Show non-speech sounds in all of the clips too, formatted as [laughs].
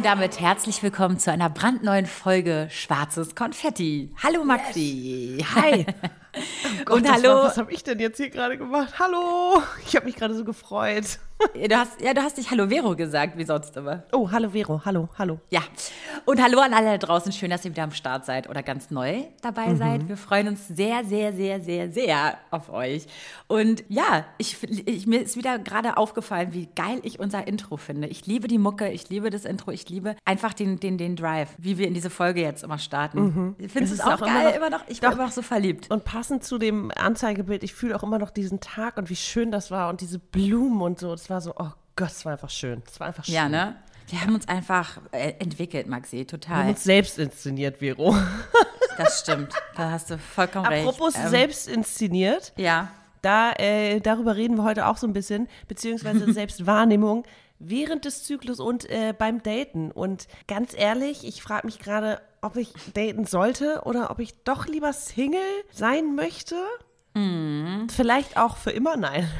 Und damit herzlich willkommen zu einer brandneuen Folge Schwarzes Konfetti. Hallo Maxi. Yes. Hi. [laughs] Oh Gott, und hallo. War, was habe ich denn jetzt hier gerade gemacht? Hallo. Ich habe mich gerade so gefreut. Du hast, ja, du hast nicht Hallo Vero gesagt, wie sonst immer. Oh, Hallo Vero, hallo, hallo. Ja, und hallo an alle da draußen. Schön, dass ihr wieder am Start seid oder ganz neu dabei mhm. seid. Wir freuen uns sehr, sehr, sehr, sehr, sehr auf euch. Und ja, ich, ich, mir ist wieder gerade aufgefallen, wie geil ich unser Intro finde. Ich liebe die Mucke, ich liebe das Intro, ich liebe einfach den, den, den Drive, wie wir in diese Folge jetzt immer starten. Mhm. Findest du es auch, auch geil? Immer noch, ich bin immer noch so verliebt. Und passend zu dem Anzeigebild, ich fühle auch immer noch diesen Tag und wie schön das war und diese Blumen und so. Das war so, oh Gott, es war einfach schön. Es war einfach schön. Ja, ne? Wir haben uns einfach äh, entwickelt, Maxi, total. Wir haben uns selbst inszeniert, Vero. [laughs] Das stimmt. Da hast du vollkommen Apropos recht. Apropos ähm, selbst inszeniert. Ja. Da, äh, darüber reden wir heute auch so ein bisschen, beziehungsweise [laughs] Selbstwahrnehmung während des Zyklus und äh, beim Daten. Und ganz ehrlich, ich frage mich gerade, ob ich daten sollte oder ob ich doch lieber Single sein möchte. Mhm. Vielleicht auch für immer nein. [laughs]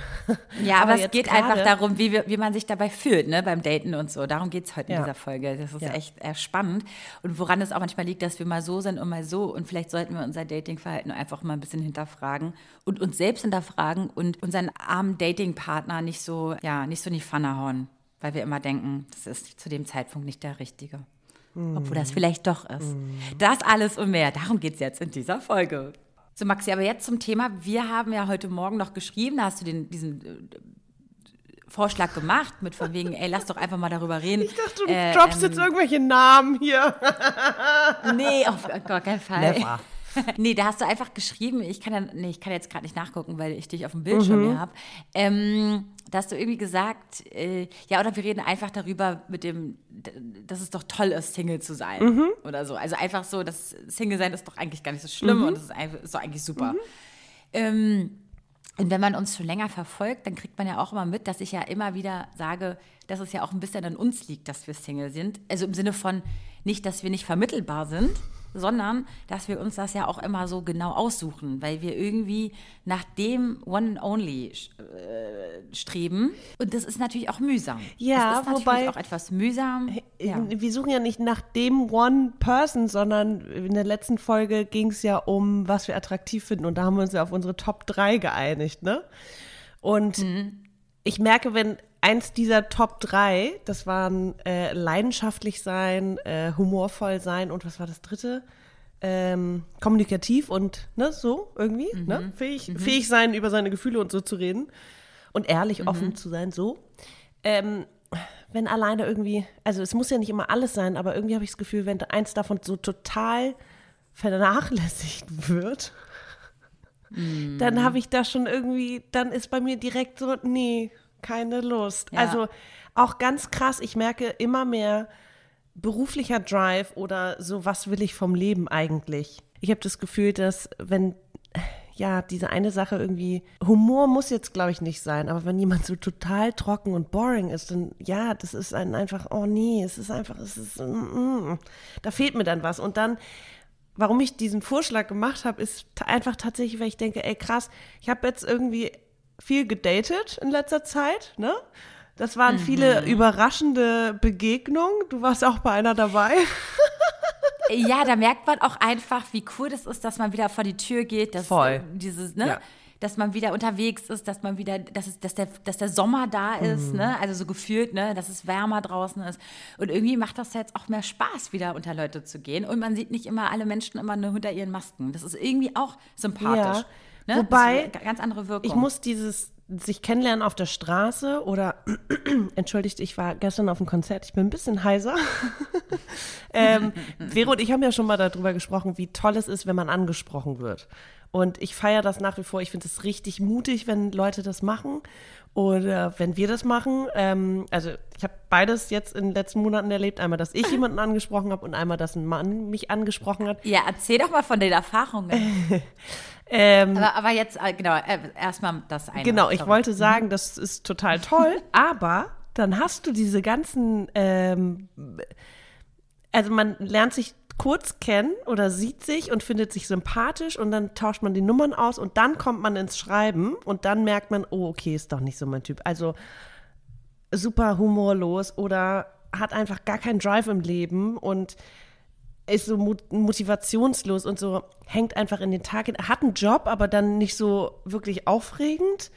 Ja, aber, aber es geht einfach darum, wie, wir, wie man sich dabei fühlt, ne, beim Daten und so. Darum geht es heute ja. in dieser Folge. Das ist ja. echt äh, spannend. Und woran es auch manchmal liegt, dass wir mal so sind und mal so. Und vielleicht sollten wir unser Datingverhalten einfach mal ein bisschen hinterfragen und uns selbst hinterfragen und unseren armen Datingpartner nicht so, ja, nicht so in die Pfanne hauen. Weil wir immer denken, das ist zu dem Zeitpunkt nicht der Richtige. Mhm. Obwohl das vielleicht doch ist. Mhm. Das alles und mehr. Darum geht es jetzt in dieser Folge. So, Maxi, aber jetzt zum Thema. Wir haben ja heute Morgen noch geschrieben, da hast du den, diesen äh, Vorschlag gemacht, mit von wegen, ey, lass doch einfach mal darüber reden. Ich dachte, du äh, droppst ähm, jetzt irgendwelche Namen hier. nee, auf gar keinen Fall. Never. [laughs] nee, da hast du einfach geschrieben, ich kann, ja, nee, ich kann jetzt gerade nicht nachgucken, weil ich dich auf dem Bildschirm mhm. habe. Ähm, da hast du irgendwie gesagt, äh, ja, oder wir reden einfach darüber mit dem, dass es doch toll ist, Single zu sein mhm. oder so. Also einfach so, das Single sein ist doch eigentlich gar nicht so schlimm mhm. und es ist, ist doch eigentlich super. Mhm. Ähm, und wenn man uns schon länger verfolgt, dann kriegt man ja auch immer mit, dass ich ja immer wieder sage, dass es ja auch ein bisschen an uns liegt, dass wir Single sind. Also im Sinne von nicht, dass wir nicht vermittelbar sind, sondern dass wir uns das ja auch immer so genau aussuchen, weil wir irgendwie nach dem One and Only äh, streben. Und das ist natürlich auch mühsam. Ja, das ist wobei auch etwas mühsam. Ja. Wir suchen ja nicht nach dem One Person, sondern in der letzten Folge ging es ja um, was wir attraktiv finden. Und da haben wir uns ja auf unsere Top 3 geeinigt, ne? Und mhm. ich merke, wenn eins dieser Top 3, das waren äh, leidenschaftlich sein, äh, humorvoll sein und was war das dritte? Ähm, kommunikativ und ne, so irgendwie, mhm. ne? Fähig, mhm. fähig sein, über seine Gefühle und so zu reden und ehrlich, mhm. offen zu sein, so. Ähm, wenn alleine irgendwie, also es muss ja nicht immer alles sein, aber irgendwie habe ich das Gefühl, wenn eins davon so total vernachlässigt [laughs] wird, dann mhm. habe ich da schon irgendwie, dann ist bei mir direkt so, nee, keine Lust. Ja. Also auch ganz krass, ich merke immer mehr beruflicher Drive oder so, was will ich vom Leben eigentlich? Ich habe das Gefühl, dass wenn ja, diese eine Sache irgendwie, Humor muss jetzt, glaube ich, nicht sein, aber wenn jemand so total trocken und boring ist, dann ja, das ist ein einfach, oh nee, es ist einfach, es ist, mm, mm, da fehlt mir dann was. Und dann, warum ich diesen Vorschlag gemacht habe, ist einfach tatsächlich, weil ich denke, ey krass, ich habe jetzt irgendwie viel gedatet in letzter Zeit, ne? Das waren mhm. viele überraschende Begegnungen. Du warst auch bei einer dabei. [laughs] ja, da merkt man auch einfach, wie cool das ist, dass man wieder vor die Tür geht. Dass Voll. Dieses, ne? Ja. Dass man wieder unterwegs ist, dass man wieder, dass, es, dass, der, dass der Sommer da ist, mhm. ne? Also so gefühlt, ne? Dass es wärmer draußen ist. Und irgendwie macht das jetzt auch mehr Spaß, wieder unter Leute zu gehen. Und man sieht nicht immer alle Menschen immer nur hinter ihren Masken. Das ist irgendwie auch sympathisch. Ja. Ne? Wobei, ganz andere Wirkung. Ich muss dieses sich kennenlernen auf der Straße oder, [clears throat] entschuldigt, ich war gestern auf einem Konzert, ich bin ein bisschen heiser. [laughs] ähm, Vero und ich haben ja schon mal darüber gesprochen, wie toll es ist, wenn man angesprochen wird. Und ich feiere das nach wie vor. Ich finde es richtig mutig, wenn Leute das machen oder wenn wir das machen. Ähm, also ich habe beides jetzt in den letzten Monaten erlebt. Einmal, dass ich [laughs] jemanden angesprochen habe und einmal, dass ein Mann mich angesprochen hat. Ja, erzähl doch mal von den Erfahrungen. [laughs] ähm, aber, aber, jetzt, äh, genau, äh, erstmal das eine. Genau, ich wollte sagen, mhm. das ist total toll, [laughs] aber dann hast du diese ganzen, ähm, also man lernt sich kurz kennen oder sieht sich und findet sich sympathisch und dann tauscht man die Nummern aus und dann kommt man ins Schreiben und dann merkt man, oh, okay, ist doch nicht so mein Typ. Also super humorlos oder hat einfach gar keinen Drive im Leben und ist so motivationslos und so hängt einfach in den Tag, hat einen Job, aber dann nicht so wirklich aufregend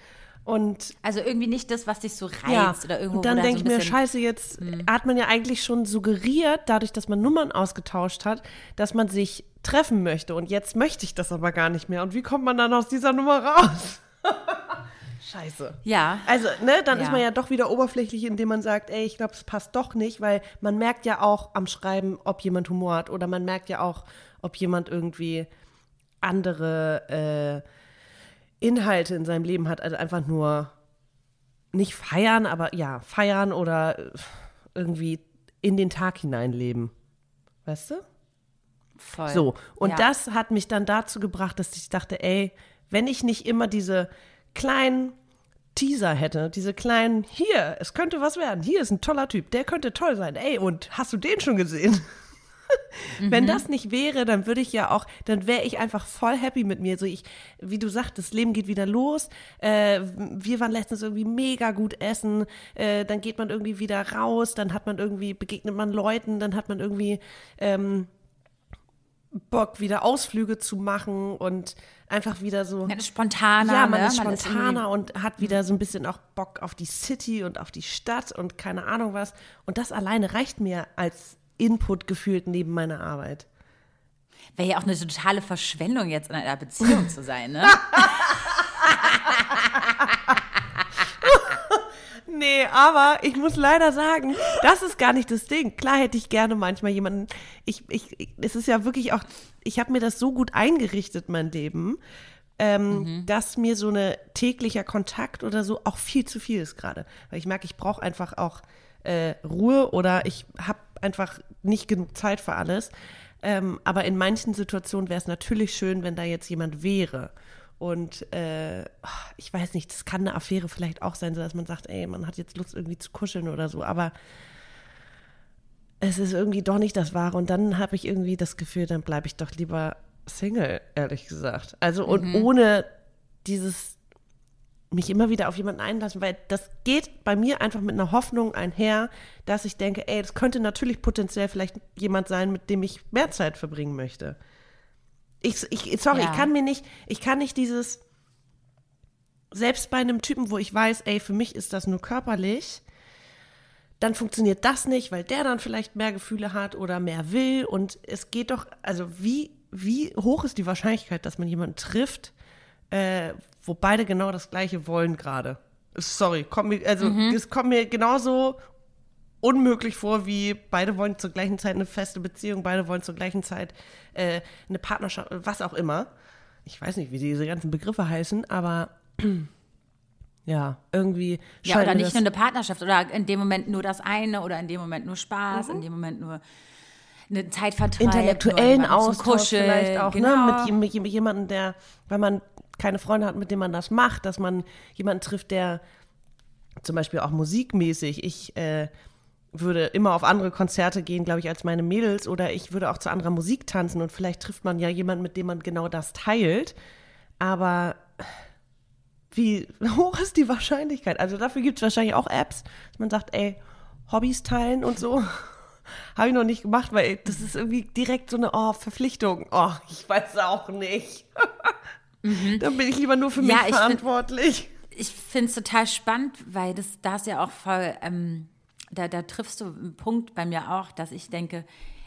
und also irgendwie nicht das, was dich so reizt ja, oder irgendwo. Und dann denke so ich mir, scheiße, jetzt hm. hat man ja eigentlich schon suggeriert, dadurch, dass man Nummern ausgetauscht hat, dass man sich treffen möchte. Und jetzt möchte ich das aber gar nicht mehr. Und wie kommt man dann aus dieser Nummer raus? [laughs] Scheiße. Ja. Also, ne, dann ja. ist man ja doch wieder oberflächlich, indem man sagt, ey, ich glaube, es passt doch nicht, weil man merkt ja auch am Schreiben, ob jemand Humor hat oder man merkt ja auch, ob jemand irgendwie andere äh, Inhalte in seinem Leben hat, also einfach nur nicht feiern, aber ja, feiern oder irgendwie in den Tag hineinleben. Weißt du? Voll. So, und ja. das hat mich dann dazu gebracht, dass ich dachte, ey, wenn ich nicht immer diese kleinen Teaser hätte, diese kleinen, hier, es könnte was werden, hier ist ein toller Typ, der könnte toll sein, ey, und hast du den schon gesehen? [laughs] Wenn mhm. das nicht wäre, dann würde ich ja auch, dann wäre ich einfach voll happy mit mir. So ich, wie du sagst, das Leben geht wieder los. Äh, wir waren letztens irgendwie mega gut essen. Äh, dann geht man irgendwie wieder raus. Dann hat man irgendwie, begegnet man Leuten. Dann hat man irgendwie ähm, Bock, wieder Ausflüge zu machen und einfach wieder so. Ja, spontaner. Ja, man ne? ist spontaner man ist und hat wieder so ein bisschen auch Bock auf die City und auf die Stadt und keine Ahnung was. Und das alleine reicht mir als Input gefühlt neben meiner Arbeit. Wäre ja auch eine totale Verschwendung, jetzt in einer Beziehung zu sein, ne? [laughs] nee, aber ich muss leider sagen, das ist gar nicht das Ding. Klar hätte ich gerne manchmal jemanden. Ich, ich, es ist ja wirklich auch, ich habe mir das so gut eingerichtet, mein Leben, ähm, mhm. dass mir so ein täglicher Kontakt oder so auch viel zu viel ist gerade. Weil ich merke, ich brauche einfach auch äh, Ruhe oder ich habe einfach nicht genug Zeit für alles. Ähm, aber in manchen Situationen wäre es natürlich schön, wenn da jetzt jemand wäre. Und äh, ich weiß nicht, das kann eine Affäre vielleicht auch sein, so dass man sagt, ey, man hat jetzt Lust irgendwie zu kuscheln oder so. Aber es ist irgendwie doch nicht das Wahre. Und dann habe ich irgendwie das Gefühl, dann bleibe ich doch lieber Single, ehrlich gesagt. Also und mhm. ohne dieses mich immer wieder auf jemanden einlassen, weil das geht bei mir einfach mit einer Hoffnung einher, dass ich denke, ey, das könnte natürlich potenziell vielleicht jemand sein, mit dem ich mehr Zeit verbringen möchte. Ich, ich sorry, ja. ich kann mir nicht, ich kann nicht dieses, selbst bei einem Typen, wo ich weiß, ey, für mich ist das nur körperlich, dann funktioniert das nicht, weil der dann vielleicht mehr Gefühle hat oder mehr will und es geht doch, also wie, wie hoch ist die Wahrscheinlichkeit, dass man jemanden trifft, äh, wo beide genau das Gleiche wollen gerade. Sorry, kommt mir, also mhm. es kommt mir genauso unmöglich vor, wie beide wollen zur gleichen Zeit eine feste Beziehung, beide wollen zur gleichen Zeit äh, eine Partnerschaft, was auch immer. Ich weiß nicht, wie diese ganzen Begriffe heißen, aber [clears throat] ja, irgendwie. Ja, oder nicht nur eine Partnerschaft oder in dem Moment nur das eine oder in dem Moment nur Spaß, mhm. in dem Moment nur eine Zeitvertreib. Intellektuellen Austausch vielleicht auch, genau. ne? Mit, mit, mit jemandem, der, weil man keine Freunde hat, mit denen man das macht, dass man jemanden trifft, der zum Beispiel auch musikmäßig, ich äh, würde immer auf andere Konzerte gehen, glaube ich, als meine Mädels oder ich würde auch zu anderer Musik tanzen und vielleicht trifft man ja jemanden, mit dem man genau das teilt. Aber wie [laughs] hoch ist die Wahrscheinlichkeit? Also dafür gibt es wahrscheinlich auch Apps, dass man sagt, ey, Hobbys teilen und so. [laughs] Habe ich noch nicht gemacht, weil das ist irgendwie direkt so eine oh, Verpflichtung. Oh, ich weiß auch nicht. [laughs] Mhm. Dann bin ich lieber nur für mich ja, verantwortlich. ich finde es total spannend, weil das, da ist ja auch voll, ähm, da, da triffst du einen Punkt bei mir auch, dass ich denke,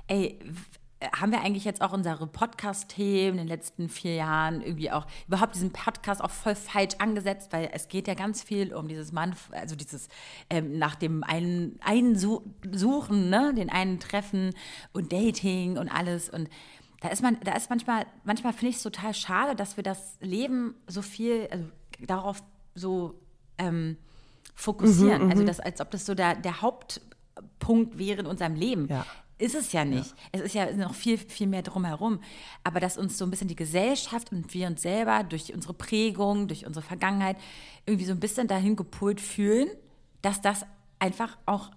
ey, haben wir eigentlich jetzt auch unsere Podcast-Themen in den letzten vier Jahren irgendwie auch überhaupt diesen Podcast auch voll falsch angesetzt, weil es geht ja ganz viel um dieses Mann, also dieses ähm, nach dem einen, einen Suchen, ne, den einen Treffen und Dating und alles und da ist man, da ist manchmal, manchmal finde ich es total schade, dass wir das Leben so viel, also darauf so ähm, fokussieren. Mhm, also mhm. das, als ob das so der, der Hauptpunkt wäre in unserem Leben. Ja. Ist es ja nicht. Ja. Es ist ja noch viel, viel mehr drumherum. Aber dass uns so ein bisschen die Gesellschaft und wir uns selber durch unsere Prägung, durch unsere Vergangenheit irgendwie so ein bisschen dahin gepolt fühlen, dass das einfach auch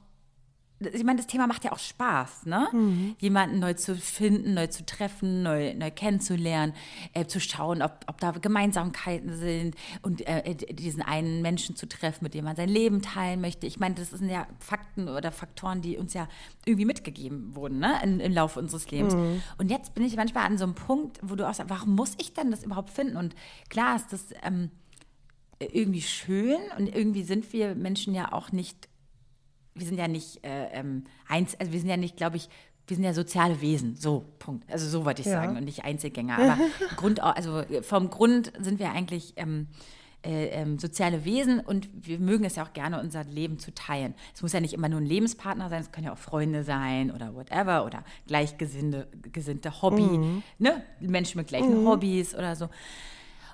ich meine, das Thema macht ja auch Spaß, ne? Mhm. Jemanden neu zu finden, neu zu treffen, neu, neu kennenzulernen, äh, zu schauen, ob, ob da Gemeinsamkeiten sind und äh, diesen einen Menschen zu treffen, mit dem man sein Leben teilen möchte. Ich meine, das sind ja Fakten oder Faktoren, die uns ja irgendwie mitgegeben wurden, ne? In, im Laufe unseres Lebens. Mhm. Und jetzt bin ich manchmal an so einem Punkt, wo du auch sagst, warum muss ich denn das überhaupt finden? Und klar ist das ähm, irgendwie schön und irgendwie sind wir Menschen ja auch nicht wir sind ja nicht äh, ähm, eins, also wir sind ja nicht, glaube ich, wir sind ja soziale Wesen, so, Punkt. Also so wollte ich ja. sagen und nicht Einzelgänger. Aber [laughs] Grund, also vom Grund sind wir eigentlich ähm, äh, ähm, soziale Wesen und wir mögen es ja auch gerne, unser Leben zu teilen. Es muss ja nicht immer nur ein Lebenspartner sein, es können ja auch Freunde sein oder whatever oder gleichgesinnte gesinnte Hobby, mhm. ne? Menschen mit gleichen mhm. Hobbys oder so.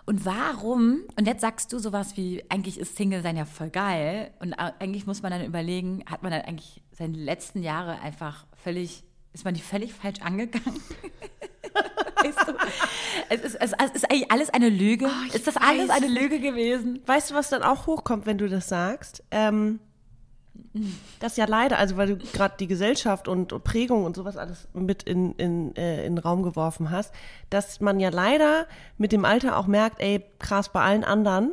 Und warum, und jetzt sagst du sowas wie, eigentlich ist Single-Sein ja voll geil. Und eigentlich muss man dann überlegen, hat man dann eigentlich seine letzten Jahre einfach völlig, ist man die völlig falsch angegangen? [laughs] weißt du? Es ist, es ist eigentlich alles eine Lüge. Oh, ist das alles eine Lüge gewesen? Weißt du, was dann auch hochkommt, wenn du das sagst? Ähm, das ja leider, also weil du gerade die Gesellschaft und, und, Prägung und sowas alles mit in, in, äh, in den Raum geworfen hast, dass man ja leider mit dem Alter auch merkt, ey, krass, bei allen anderen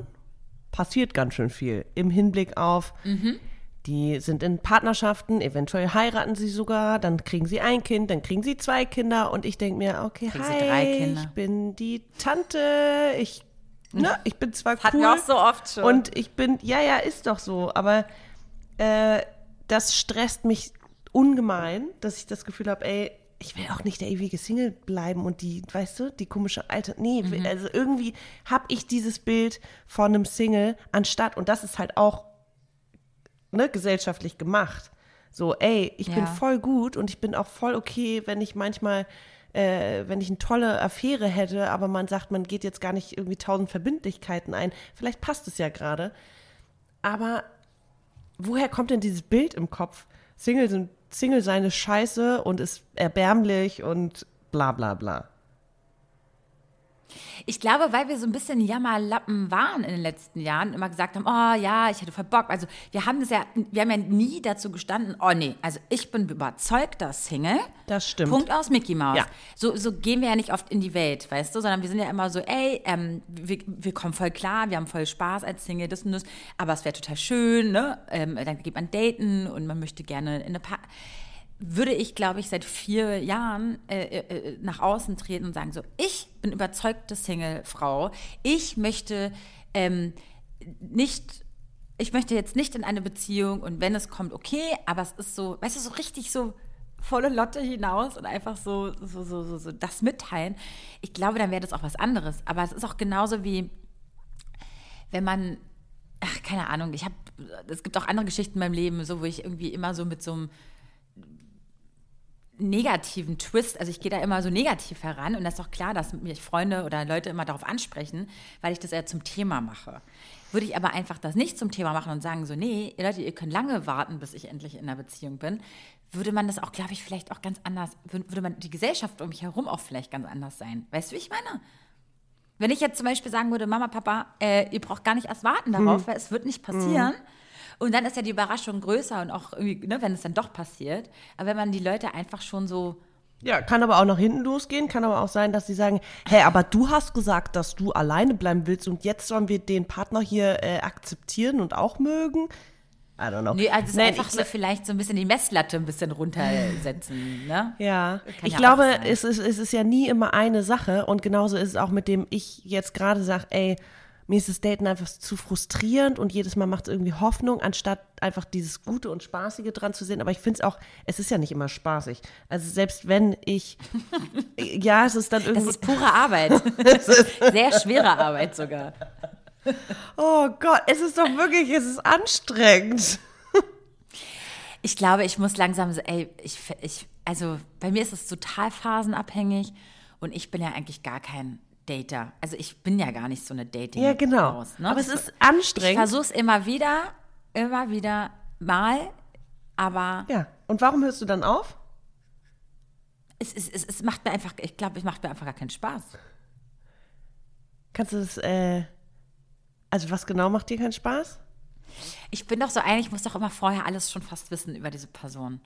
passiert ganz schön viel im Hinblick auf, mhm. die sind in Partnerschaften, eventuell heiraten sie sogar, dann kriegen sie ein Kind, dann kriegen sie zwei Kinder und ich denke mir, okay, kriegen hi, ich bin die Tante, ich, ne, ich bin zwar Hatten cool wir auch so oft schon. und ich bin, ja, ja, ist doch so, aber äh, das stresst mich ungemein, dass ich das Gefühl habe, ey, ich will auch nicht der ewige Single bleiben und die, weißt du, die komische alte. Nee, mhm. also irgendwie habe ich dieses Bild von einem Single anstatt, und das ist halt auch ne, gesellschaftlich gemacht. So, ey, ich ja. bin voll gut und ich bin auch voll okay, wenn ich manchmal, äh, wenn ich eine tolle Affäre hätte, aber man sagt, man geht jetzt gar nicht irgendwie tausend Verbindlichkeiten ein. Vielleicht passt es ja gerade. Aber woher kommt denn dieses Bild im Kopf? Single sind Single seine Scheiße und ist erbärmlich und bla bla bla. Ich glaube, weil wir so ein bisschen Jammerlappen waren in den letzten Jahren, immer gesagt haben, oh ja, ich hätte voll Bock. Also wir haben das ja, wir haben ja nie dazu gestanden, oh nee, also ich bin überzeugter Single. Das stimmt. Punkt aus Mickey Mouse. Ja. So, so gehen wir ja nicht oft in die Welt, weißt du, sondern wir sind ja immer so, ey, ähm, wir, wir kommen voll klar, wir haben voll Spaß als Single, das und das, aber es wäre total schön, ne? Ähm, dann geht man daten und man möchte gerne in eine Paar würde ich, glaube ich, seit vier Jahren äh, äh, äh, nach außen treten und sagen, so, ich bin überzeugte Single-Frau. Ich möchte ähm, nicht, ich möchte jetzt nicht in eine Beziehung und wenn es kommt, okay, aber es ist so, weißt du, so richtig so volle Lotte hinaus und einfach so, so, so, so, so das mitteilen. Ich glaube, dann wäre das auch was anderes. Aber es ist auch genauso wie, wenn man, ach, keine Ahnung, ich habe, es gibt auch andere Geschichten in meinem Leben, so, wo ich irgendwie immer so mit so einem negativen Twist, also ich gehe da immer so negativ heran und das ist auch klar, dass mich Freunde oder Leute immer darauf ansprechen, weil ich das eher zum Thema mache. Würde ich aber einfach das nicht zum Thema machen und sagen so, nee, Leute, ihr könnt lange warten, bis ich endlich in einer Beziehung bin, würde man das auch, glaube ich, vielleicht auch ganz anders, würde man die Gesellschaft um mich herum auch vielleicht ganz anders sein. Weißt du, wie ich meine? Wenn ich jetzt zum Beispiel sagen würde, Mama, Papa, äh, ihr braucht gar nicht erst warten darauf, hm. weil es wird nicht passieren. Hm und dann ist ja die Überraschung größer und auch irgendwie, ne, wenn es dann doch passiert. Aber wenn man die Leute einfach schon so. Ja, kann aber auch nach hinten losgehen, kann aber auch sein, dass sie sagen, hey, aber du hast gesagt, dass du alleine bleiben willst und jetzt sollen wir den Partner hier äh, akzeptieren und auch mögen. I don't know. Nee, also Nein, einfach so vielleicht so ein bisschen die Messlatte ein bisschen runtersetzen, ne? Ja, Kann ich ja glaube, es ist, es ist ja nie immer eine Sache und genauso ist es auch mit dem ich jetzt gerade sage, ey, mir ist das Daten einfach zu frustrierend und jedes Mal macht es irgendwie Hoffnung, anstatt einfach dieses Gute und Spaßige dran zu sehen. Aber ich finde es auch, es ist ja nicht immer spaßig. Also selbst wenn ich, [laughs] ja, es ist dann irgendwie. Das ist pure Arbeit. [laughs] Sehr schwere Arbeit sogar. Oh Gott, es ist doch wirklich, es ist anstrengend. Ich glaube, ich muss langsam, ey, ich, ich, also bei mir ist es total phasenabhängig Und ich bin ja eigentlich gar kein Dater. Also ich bin ja gar nicht so eine dating Ja, genau. Haus, ne? Aber es ist anstrengend. Ich versuche es immer wieder, immer wieder mal, aber ja. Und warum hörst du dann auf? es, es, es, es macht mir einfach, ich glaube, es macht mir einfach gar keinen Spaß. Kannst du das, äh, also was genau macht dir keinen Spaß? Ich bin doch so ein, ich muss doch immer vorher alles schon fast wissen über diese Person.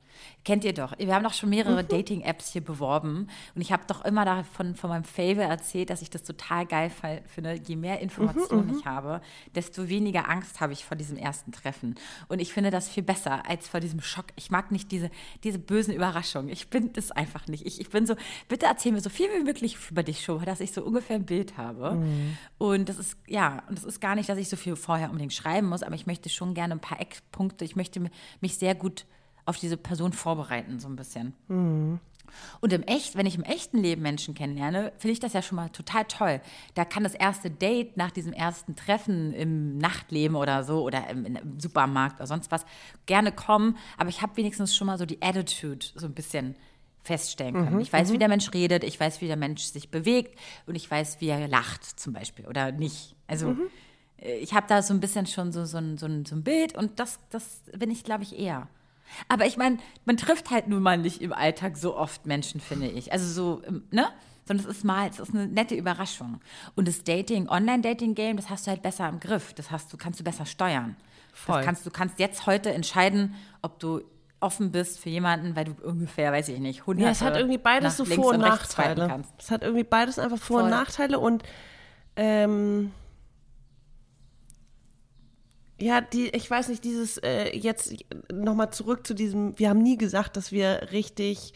Kennt ihr doch. Wir haben doch schon mehrere Mhm. Dating-Apps hier beworben und ich habe doch immer davon von meinem Favor erzählt, dass ich das total geil finde. Je mehr Mhm, Informationen ich habe, desto weniger Angst habe ich vor diesem ersten Treffen. Und ich finde das viel besser als vor diesem Schock. Ich mag nicht diese, diese bösen Überraschungen. Ich bin das einfach nicht. Ich, ich bin so, bitte erzähl mir so viel wie möglich über dich schon, dass ich so ungefähr ein Bild habe. Mhm. Und das ist, ja, und das ist gar nicht, dass ich so viel vorher unbedingt schreiben muss, aber ich möchte schon gerne ein paar Eckpunkte, ich möchte mi- mich sehr gut auf diese Person vorbereiten, so ein bisschen. Und im echt, wenn ich im echten Leben Menschen kennenlerne, finde ich das ja schon mal total toll. Da kann das erste Date nach diesem ersten Treffen im Nachtleben oder so oder im, Supermarkt oder sonst was gerne kommen, aber ich habe wenigstens schon mal so die Attitude so ein bisschen feststellen können. ich weiß, wie der Mensch redet, ich weiß, wie der Mensch sich bewegt und ich weiß, wie er lacht zum Beispiel oder nicht. Also äh, ich habe da so ein bisschen schon so, so, ein, so, ein, so ein Bild und das, das bin ich, glaube ich, eher. Aber ich meine, man trifft halt nun mal nicht im Alltag so oft Menschen, finde ich. Also so, ähm, ne? Sondern es ist mal, es ist eine nette Überraschung. Und das Dating, Online-Dating-Game, das hast du halt besser im Griff. Das hast du, kannst du besser steuern. Voll. Das kannst, du kannst jetzt heute entscheiden, ob du offen bist für jemanden, weil du ungefähr, weiß ich nicht, 100 Ja, es hat irgendwie beides so Vor- und swipen Nachteile. Es hat irgendwie beides einfach Vor- und Voll. Nachteile und ähm, ja, die, ich weiß nicht, dieses äh, jetzt nochmal zurück zu diesem, wir haben nie gesagt, dass wir richtig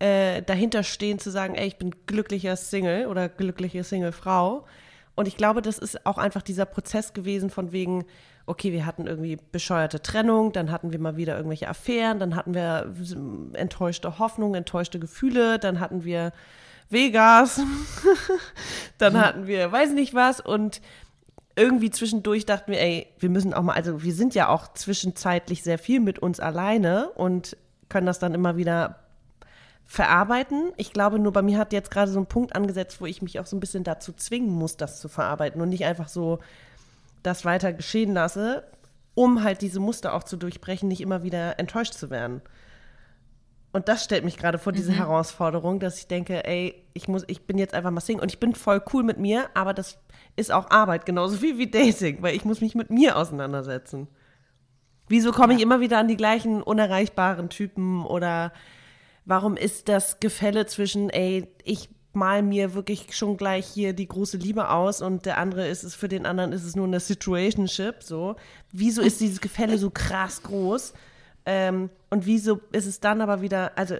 äh, dahinter stehen zu sagen, ey, ich bin glücklicher Single oder glückliche Single-Frau. Und ich glaube, das ist auch einfach dieser Prozess gewesen von wegen, okay, wir hatten irgendwie bescheuerte Trennung, dann hatten wir mal wieder irgendwelche Affären, dann hatten wir enttäuschte Hoffnung, enttäuschte Gefühle, dann hatten wir Vegas, [laughs] dann hatten wir weiß nicht was und irgendwie zwischendurch dachten wir, ey, wir müssen auch mal, also wir sind ja auch zwischenzeitlich sehr viel mit uns alleine und können das dann immer wieder verarbeiten. Ich glaube, nur bei mir hat jetzt gerade so ein Punkt angesetzt, wo ich mich auch so ein bisschen dazu zwingen muss, das zu verarbeiten und nicht einfach so das weiter geschehen lasse, um halt diese Muster auch zu durchbrechen, nicht immer wieder enttäuscht zu werden. Und das stellt mich gerade vor diese Herausforderung, dass ich denke, ey, ich muss, ich bin jetzt einfach mal Single und ich bin voll cool mit mir, aber das ist auch Arbeit, genauso viel wie Dating, weil ich muss mich mit mir auseinandersetzen. Wieso komme ich immer wieder an die gleichen unerreichbaren Typen oder warum ist das Gefälle zwischen, ey, ich mal mir wirklich schon gleich hier die große Liebe aus und der andere ist es, für den anderen ist es nur eine Situationship, so. Wieso ist dieses Gefälle so krass groß? Ähm, und wieso ist es dann aber wieder, also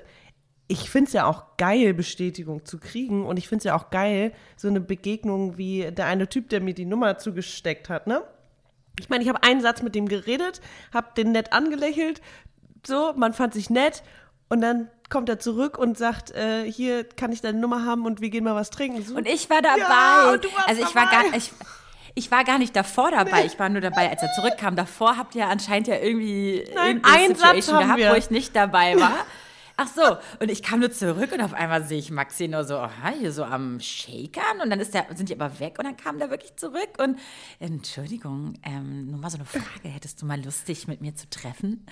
ich finde es ja auch geil, Bestätigung zu kriegen und ich finde es ja auch geil, so eine Begegnung wie der eine Typ, der mir die Nummer zugesteckt hat, ne? Ich meine, ich habe einen Satz mit dem geredet, habe den nett angelächelt, so, man fand sich nett und dann kommt er zurück und sagt, äh, hier kann ich deine Nummer haben und wir gehen mal was trinken. So, Und ich war dabei. Ja, warst also ich war dabei. gar ich, ich war gar nicht davor dabei. Ich war nur dabei, als er zurückkam. Davor habt ihr anscheinend ja irgendwie Nein, einen Satz Situation haben gehabt, wir. wo ich nicht dabei war. Ach so, und ich kam nur zurück und auf einmal sehe ich Maxi nur so, aha, hier so am Shakern und dann ist der, sind die aber weg und dann kam der wirklich zurück und Entschuldigung, ähm, nur mal so eine Frage, hättest du mal Lust, dich mit mir zu treffen?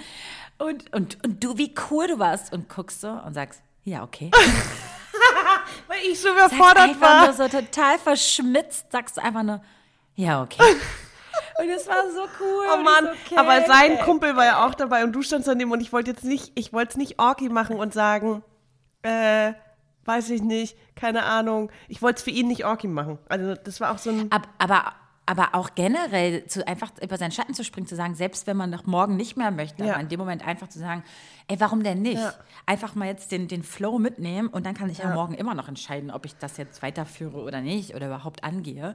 Und, und, und du, wie cool du warst und guckst so und sagst, ja, okay. [laughs] weil ich so Sagst überfordert einfach war. nur so total verschmitzt, sagst du einfach nur, ja, okay. [laughs] Und es war so cool. Oh Mann, okay, aber sein. Kumpel war ja auch dabei und du standst daneben und ich wollte jetzt nicht, ich wollte es nicht Orky machen und sagen, äh, weiß ich nicht, keine Ahnung. Ich wollte es für ihn nicht Orky machen. Also das war auch so ein, Ab, aber, aber auch generell zu, einfach über seinen Schatten zu springen, zu sagen, selbst wenn man noch morgen nicht mehr möchte, Ja. aber in dem Moment einfach zu sagen, ey, warum denn nicht? Ja. Einfach mal jetzt den, den Flow mitnehmen und dann kann ich ja. morgen immer noch entscheiden, ob ich das jetzt weiterführe oder nicht oder überhaupt angehe.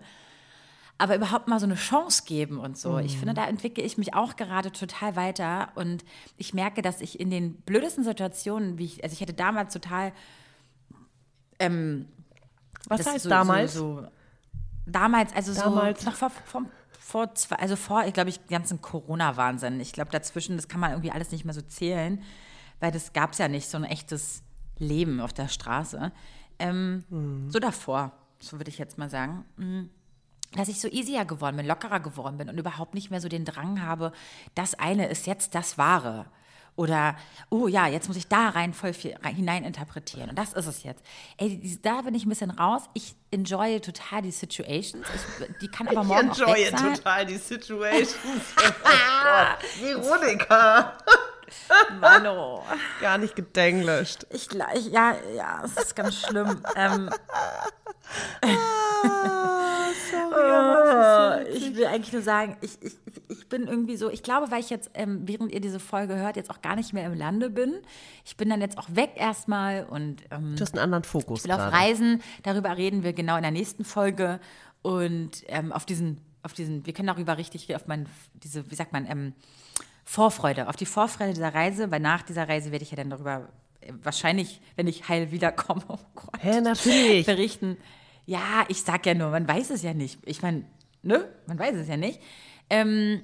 Aber überhaupt mal so eine Chance geben und so. Ich finde, da entwickle ich mich auch gerade total weiter und ich merke, dass ich in den blödesten Situationen, wie ich, also ich hätte damals total ähm, was heißt so, damals? So, so, damals, also Damals. so noch vor, vor, vor zwei, also vor, ich glaube ich, ganzen Corona-Wahnsinn. Ich glaube, dazwischen, das kann man irgendwie alles nicht mehr so zählen, weil das gab es ja nicht, so ein echtes Leben auf der Straße. ähm, mhm. so davor, so würde ich jetzt mal sagen. Mhm dass ich so easier geworden bin, lockerer geworden bin und überhaupt nicht mehr so den Drang habe, das eine ist jetzt das Wahre. Oder, oh ja, jetzt muss ich da rein voll viel rein, hineininterpretieren. Und das ist es jetzt. Ey, da bin ich ein bisschen raus. Ich enjoy total die Situations. Ich, die kann aber morgen ich enjoy auch weg sein. total die [laughs] Situations. oh Gott, [laughs] Veronika. [laughs] Mano. Gar nicht gedenglischt. Ich gleich, ja, ja, es ist ganz schlimm. ähm. ah, sorry, oh, ich will eigentlich nur sagen, ich, ich, ich bin irgendwie so, ich glaube, weil ich jetzt, ähm, während ihr diese Folge hört, jetzt auch gar nicht mehr im Lande bin. Ich bin dann jetzt auch weg erstmal und ähm, du hast einen anderen Fokus. Ich will auf Reisen, darüber reden wir genau in der nächsten Folge. Und ähm, auf diesen, auf diesen, wir können darüber richtig auf mein, diese, wie sagt man, ähm, Vorfreude, auf die Vorfreude dieser Reise, weil nach dieser Reise werde ich ja dann darüber äh, wahrscheinlich, wenn ich heil wiederkomme, oh Gott, Hä, natürlich. berichten. Ja, ich sag ja nur, man weiß es ja nicht. Ich meine, ne, man weiß es ja nicht. Ähm,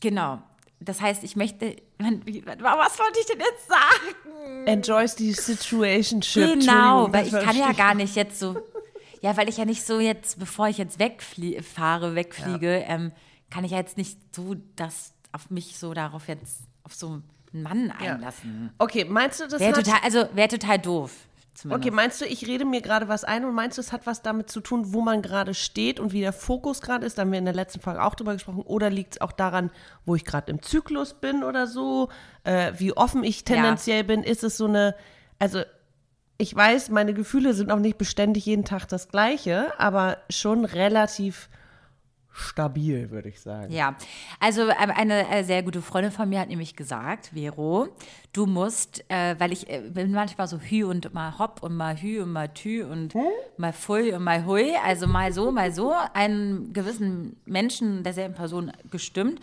genau. Das heißt, ich möchte, man, was wollte ich denn jetzt sagen? Enjoys the situationship. Genau, weil ich kann ja gar nicht jetzt so, ja, weil ich ja nicht so jetzt, bevor ich jetzt wegfahre, wegfliege, ja. ähm, kann ich ja jetzt nicht so das auf mich so darauf jetzt, auf so einen Mann einlassen. Ja. Okay, meinst du, das wäre total, also wäre total doof. Zumindest. Okay, meinst du, ich rede mir gerade was ein und meinst du, es hat was damit zu tun, wo man gerade steht und wie der Fokus gerade ist? Da haben wir in der letzten Folge auch drüber gesprochen. Oder liegt es auch daran, wo ich gerade im Zyklus bin oder so? Äh, wie offen ich tendenziell ja. bin? Ist es so eine, also ich weiß, meine Gefühle sind auch nicht beständig jeden Tag das gleiche, aber schon relativ stabil, würde ich sagen. Ja, also äh, eine, eine, sehr gute Freundin von mir hat nämlich gesagt, Vero, du musst, äh, weil ich äh, bin manchmal so hü und mal hopp und mal hü und mal tü und hm? mal fui und mal hui, also mal so, mal so, einen gewissen Menschen derselben Person gestimmt.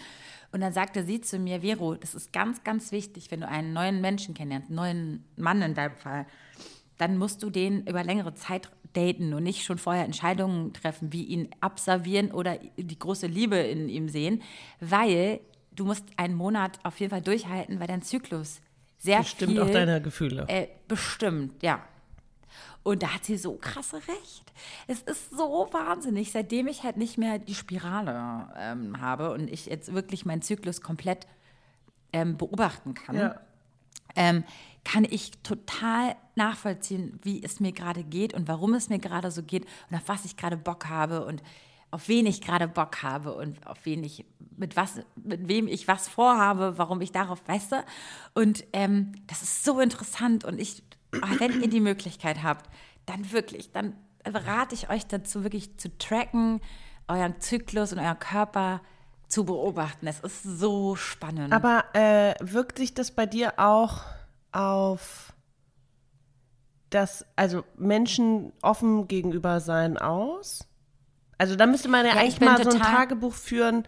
Und dann sagte sie zu mir, Vero, das ist ganz, ganz wichtig, wenn du einen neuen Menschen kennenlernst, einen neuen Mann in deinem Fall, dann musst du den über längere Zeit daten und nicht schon vorher Entscheidungen treffen, wie ihn abservieren oder die große Liebe in ihm sehen, weil du musst einen Monat auf jeden Fall durchhalten, weil dein Zyklus sehr bestimmt viel, auch deine Gefühle. Äh, bestimmt, ja. Und da hat sie so krasse Recht. Es ist so wahnsinnig, seitdem ich halt nicht mehr die Spirale ähm, habe und ich jetzt wirklich meinen Zyklus komplett ähm, beobachten kann. Ja. Ähm, kann ich total nachvollziehen, wie es mir gerade geht und warum es mir gerade so geht und auf was ich gerade Bock habe und auf wen ich gerade Bock habe und auf wen ich, mit was, mit wem ich was vorhabe, warum ich darauf weiße. Und ähm, das ist so interessant und ich, oh, wenn ihr die Möglichkeit habt, dann wirklich, dann rate ich euch dazu, wirklich zu tracken, euren Zyklus und euren Körper zu beobachten. Es ist so spannend. Aber äh, wirkt sich das bei dir auch auf das, also Menschen offen gegenüber sein aus? Also da müsste man ja, ja eigentlich mal so ein Tagebuch führen,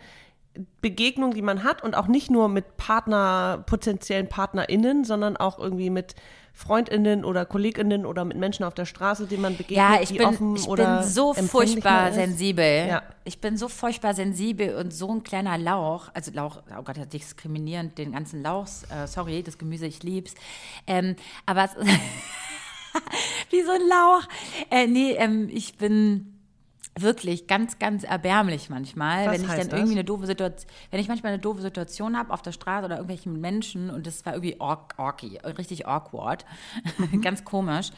Begegnungen, die man hat und auch nicht nur mit Partner, potenziellen PartnerInnen, sondern auch irgendwie mit FreundInnen oder KollegInnen oder mit Menschen auf der Straße, denen man begegnet, ja, ich die bin, offen ich oder bin so furchtbar sensibel. Ja. Ich bin so furchtbar sensibel und so ein kleiner Lauch, also Lauch, oh Gott, diskriminierend, den ganzen Lauch, äh, sorry, das Gemüse, ich lieb's. Ähm, aber es, [laughs] wie so ein Lauch. Äh, nee, ähm, ich bin wirklich ganz, ganz erbärmlich manchmal, Was wenn ich dann das? irgendwie eine doofe Situation, wenn ich manchmal eine doofe Situation habe auf der Straße oder irgendwelchen Menschen und das war irgendwie ork, orky, richtig awkward, [laughs] mhm. ganz komisch.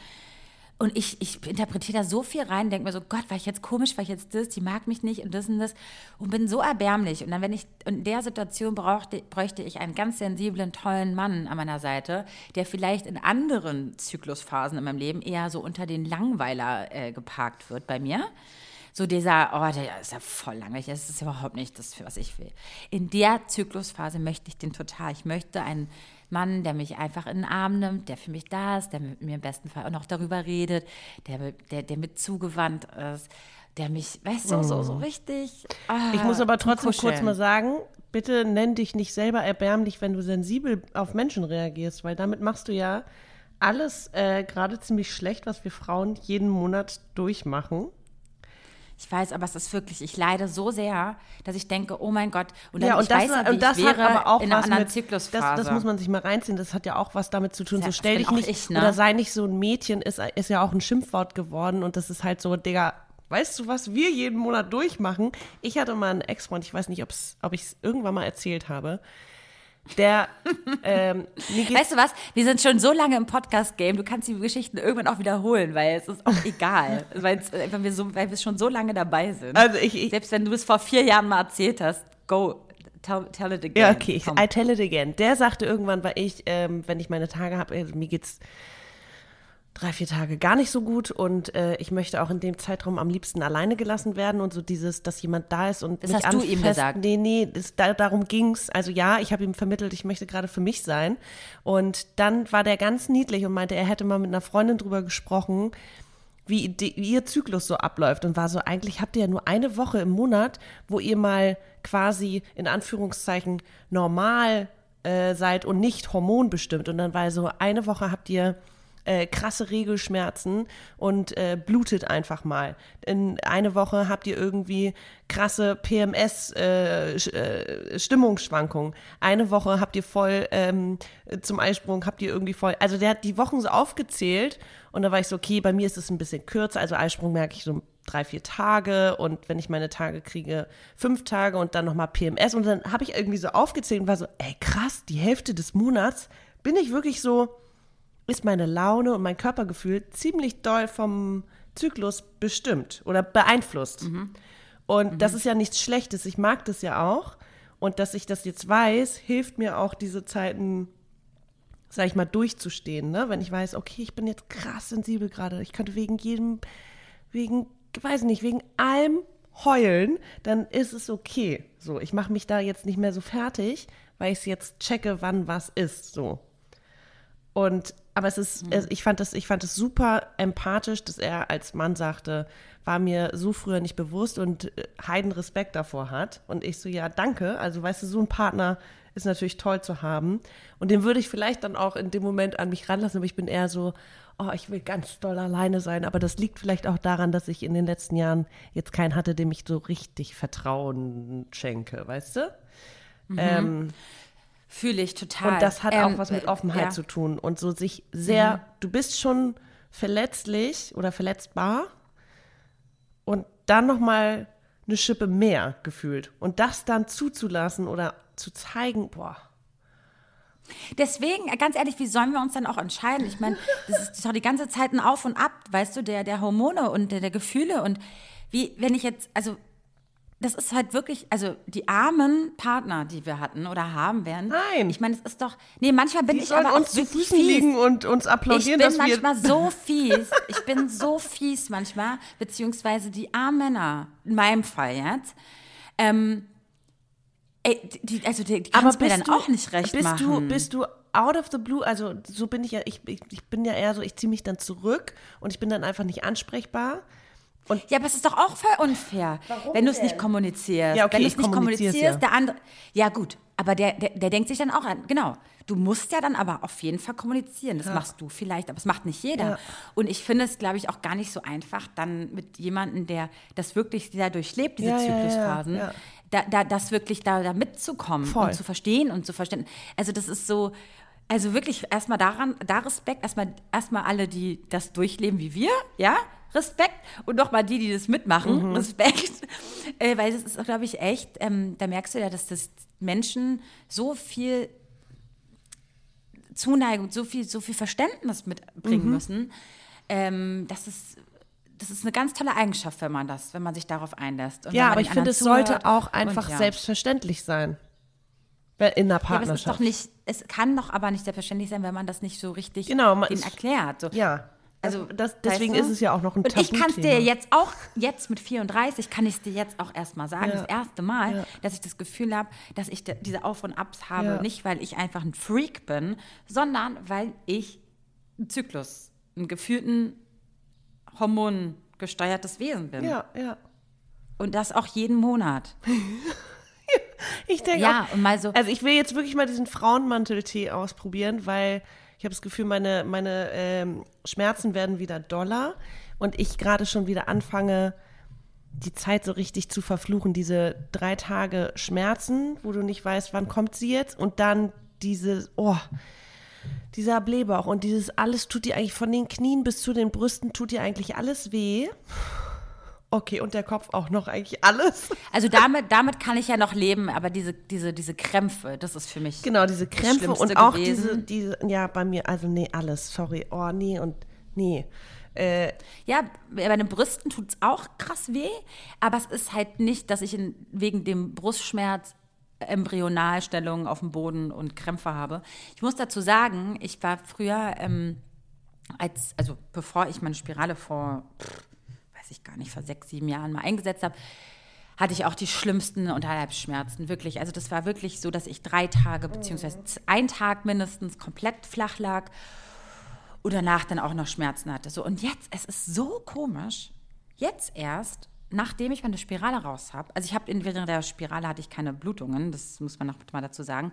Und ich, ich interpretiere da so viel rein, denke mir so, Gott, war ich jetzt komisch, war ich jetzt das, die mag mich nicht und das und das und bin so erbärmlich. Und dann, wenn ich in der Situation brauchte, bräuchte ich einen ganz sensiblen, tollen Mann an meiner Seite, der vielleicht in anderen Zyklusphasen in meinem Leben eher so unter den Langweiler äh, geparkt wird bei mir so dieser, oh, der ist ja voll langweilig, das ist überhaupt nicht das, was ich will. In der Zyklusphase möchte ich den total. Ich möchte einen Mann, der mich einfach in den Arm nimmt, der für mich da ist, der mit mir im besten Fall auch noch darüber redet, der, der, der mit zugewandt ist, der mich, weißt du, so, so mhm. richtig. Ah, ich muss aber trotzdem kurz mal sagen, bitte nenn dich nicht selber erbärmlich, wenn du sensibel auf Menschen reagierst, weil damit machst du ja alles äh, gerade ziemlich schlecht, was wir Frauen jeden Monat durchmachen. Ich weiß, aber es ist wirklich, ich leide so sehr, dass ich denke, oh mein Gott, und dann ja, und ich das, weiß und das hat aber auch in einer was anderen mit, Zyklusphase. Das, das, muss man sich mal reinziehen, das hat ja auch was damit zu tun. Ja, so stell dich nicht, ich, ne? oder sei nicht so ein Mädchen, ist, ist ja auch ein Schimpfwort geworden und das ist halt so, Digga, weißt du, was wir jeden Monat durchmachen? Ich hatte mal einen Ex-Freund, ich weiß nicht, ob ich es irgendwann mal erzählt habe, der ähm, Weißt du was? Wir sind schon so lange im Podcast-Game, du kannst die Geschichten irgendwann auch wiederholen, weil es ist auch egal. [laughs] weil, wir so, weil wir schon so lange dabei sind. Also ich, ich, Selbst wenn du es vor vier Jahren mal erzählt hast, go. Tell, tell it again. Ja, okay, Komm. I tell it again. Der sagte irgendwann, weil ich, ähm, wenn ich meine Tage habe, also mir geht's drei, vier Tage gar nicht so gut und äh, ich möchte auch in dem Zeitraum am liebsten alleine gelassen werden und so dieses, dass jemand da ist und das mich hast anfasst. du ihm gesagt? Nee, nee, das, da, darum ging's. Also ja, ich habe ihm vermittelt, ich möchte gerade für mich sein und dann war der ganz niedlich und meinte, er hätte mal mit einer Freundin drüber gesprochen, wie, die, wie ihr Zyklus so abläuft und war so, eigentlich habt ihr ja nur eine Woche im Monat, wo ihr mal quasi in Anführungszeichen normal äh, seid und nicht hormonbestimmt und dann war so, eine Woche habt ihr äh, krasse Regelschmerzen und äh, blutet einfach mal. In eine Woche habt ihr irgendwie krasse PMS-Stimmungsschwankungen. Äh, äh eine Woche habt ihr voll ähm, zum Eisprung, habt ihr irgendwie voll. Also der hat die Wochen so aufgezählt und da war ich so, okay, bei mir ist es ein bisschen kürzer. Also Eisprung merke ich so drei, vier Tage und wenn ich meine Tage kriege, fünf Tage und dann nochmal PMS. Und dann habe ich irgendwie so aufgezählt und war so, ey krass, die Hälfte des Monats bin ich wirklich so ist meine Laune und mein Körpergefühl ziemlich doll vom Zyklus bestimmt oder beeinflusst. Mhm. Und mhm. das ist ja nichts Schlechtes. Ich mag das ja auch. Und dass ich das jetzt weiß, hilft mir auch, diese Zeiten, sag ich mal, durchzustehen. Ne? Wenn ich weiß, okay, ich bin jetzt krass sensibel gerade. Ich könnte wegen jedem, wegen, weiß nicht, wegen allem heulen, dann ist es okay. So, ich mache mich da jetzt nicht mehr so fertig, weil ich jetzt checke, wann was ist. So. Und aber es ist, mhm. ich fand das, ich fand es super empathisch, dass er als Mann sagte, war mir so früher nicht bewusst und äh, heiden Respekt davor hat. Und ich so, ja, danke. Also, weißt du, so ein Partner ist natürlich toll zu haben. Und den würde ich vielleicht dann auch in dem Moment an mich ranlassen, aber ich bin eher so, oh, ich will ganz doll alleine sein. Aber das liegt vielleicht auch daran, dass ich in den letzten Jahren jetzt keinen hatte, dem ich so richtig Vertrauen schenke, weißt du? Mhm. Ähm, Fühle ich total. Und das hat ähm, auch was mit Offenheit ja. zu tun und so sich sehr, mhm. du bist schon verletzlich oder verletzbar und dann noch mal eine Schippe mehr gefühlt und das dann zuzulassen oder zu zeigen, boah. Deswegen, ganz ehrlich, wie sollen wir uns dann auch entscheiden? Ich meine, [laughs] das ist doch die ganze Zeit ein Auf und Ab, weißt du, der, der Hormone und der, der Gefühle und wie, wenn ich jetzt, also das ist halt wirklich, also die armen Partner, die wir hatten oder haben werden. Nein. Ich meine, es ist doch, nee, manchmal bin die ich aber uns zu Füßen liegen und uns applaudieren, Ich bin manchmal so fies. Ich bin so fies manchmal, beziehungsweise die armen Männer, in meinem Fall jetzt, ähm, ey, die, also die, die kannst mir dann du, auch nicht recht bist machen. Du, bist du out of the blue, also so bin ich ja, ich, ich, ich bin ja eher so, ich ziehe mich dann zurück und ich bin dann einfach nicht ansprechbar. Und ja, aber es ist doch auch voll unfair, Warum wenn du es nicht kommunizierst. Ja, okay, wenn du es nicht kommunizierst, ja. der andere. Ja, gut, aber der, der, der, denkt sich dann auch an, genau. Du musst ja dann aber auf jeden Fall kommunizieren. Das ja. machst du vielleicht, aber es macht nicht jeder. Ja. Und ich finde es, glaube ich, auch gar nicht so einfach, dann mit jemandem, der das wirklich der durchlebt, diese Zyklusphasen, Da, da, das wirklich da, da mitzukommen Voll. und zu verstehen und zu verstehen. Also das ist so, also wirklich erstmal daran, da Respekt, erstmal erstmal alle, die das durchleben wie wir, ja, Respekt. Und nochmal die, die das mitmachen, mhm. Respekt. [laughs] Äh, weil das ist, glaube ich, echt, ähm, da merkst du ja, dass das Menschen so viel Zuneigung, so viel, so viel Verständnis mitbringen mhm. müssen. Ähm, das ist das ist eine ganz tolle Eigenschaft, wenn man das, wenn man sich darauf einlässt. ja, aber ich finde, es sollte auch einfach ja. selbstverständlich sein. In der Partnerschaft. Ja, es, ist doch nicht, es kann doch aber nicht selbstverständlich sein, wenn man das nicht so richtig genau, man, erklärt. So. Ja. Also das, deswegen weißt du? ist es ja auch noch ein Und ich kann es dir jetzt auch, jetzt mit 34, kann ich es dir jetzt auch erstmal sagen, ja. das erste Mal, ja. dass ich das Gefühl habe, dass ich diese Auf- und Abs habe, ja. nicht weil ich einfach ein Freak bin, sondern weil ich ein Zyklus, ein gefühlten hormongesteuertes Wesen bin. Ja, ja. Und das auch jeden Monat. [laughs] ich denke ja, auch, und mal so. Also ich will jetzt wirklich mal diesen Frauenmanteltee ausprobieren, weil ich habe das Gefühl, meine, meine ähm, Schmerzen werden wieder doller und ich gerade schon wieder anfange, die Zeit so richtig zu verfluchen. Diese drei Tage Schmerzen, wo du nicht weißt, wann kommt sie jetzt und dann diese, oh, dieser Blähbauch und dieses alles tut dir eigentlich von den Knien bis zu den Brüsten tut dir eigentlich alles weh. Okay, und der Kopf auch noch eigentlich alles. [laughs] Also damit, damit kann ich ja noch leben, aber diese, diese, diese Krämpfe, das ist für mich. Genau, diese Krämpfe und auch gewesen. diese, diese, ja, bei mir, also nee, alles, sorry. Oh, nee und nee. Äh, ja, bei den Brüsten tut es auch krass weh, aber es ist halt nicht, dass ich in, wegen dem Brustschmerz Embryonalstellungen auf dem Boden und Krämpfe habe. Ich muss dazu sagen, ich war früher, ähm, als, also bevor ich meine Spirale vor, pff, weiß ich gar nicht, vor sechs, sieben Jahren mal eingesetzt habe, hatte ich auch die schlimmsten Unterleibsschmerzen, wirklich. Also das war wirklich so, dass ich drei Tage, beziehungsweise einen Tag mindestens komplett flach lag und danach dann auch noch Schmerzen hatte. So, und jetzt, es ist so komisch, jetzt erst nachdem ich meine Spirale raus habe, also ich habe während der Spirale hatte ich keine Blutungen, das muss man noch mal dazu sagen.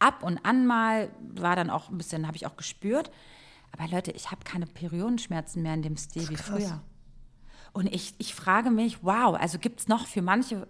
Ab und an mal war dann auch ein bisschen, habe ich auch gespürt. Aber Leute, ich habe keine Periodenschmerzen mehr in dem Stil wie früher. Und ich, ich frage mich, wow, also gibt es noch für manche,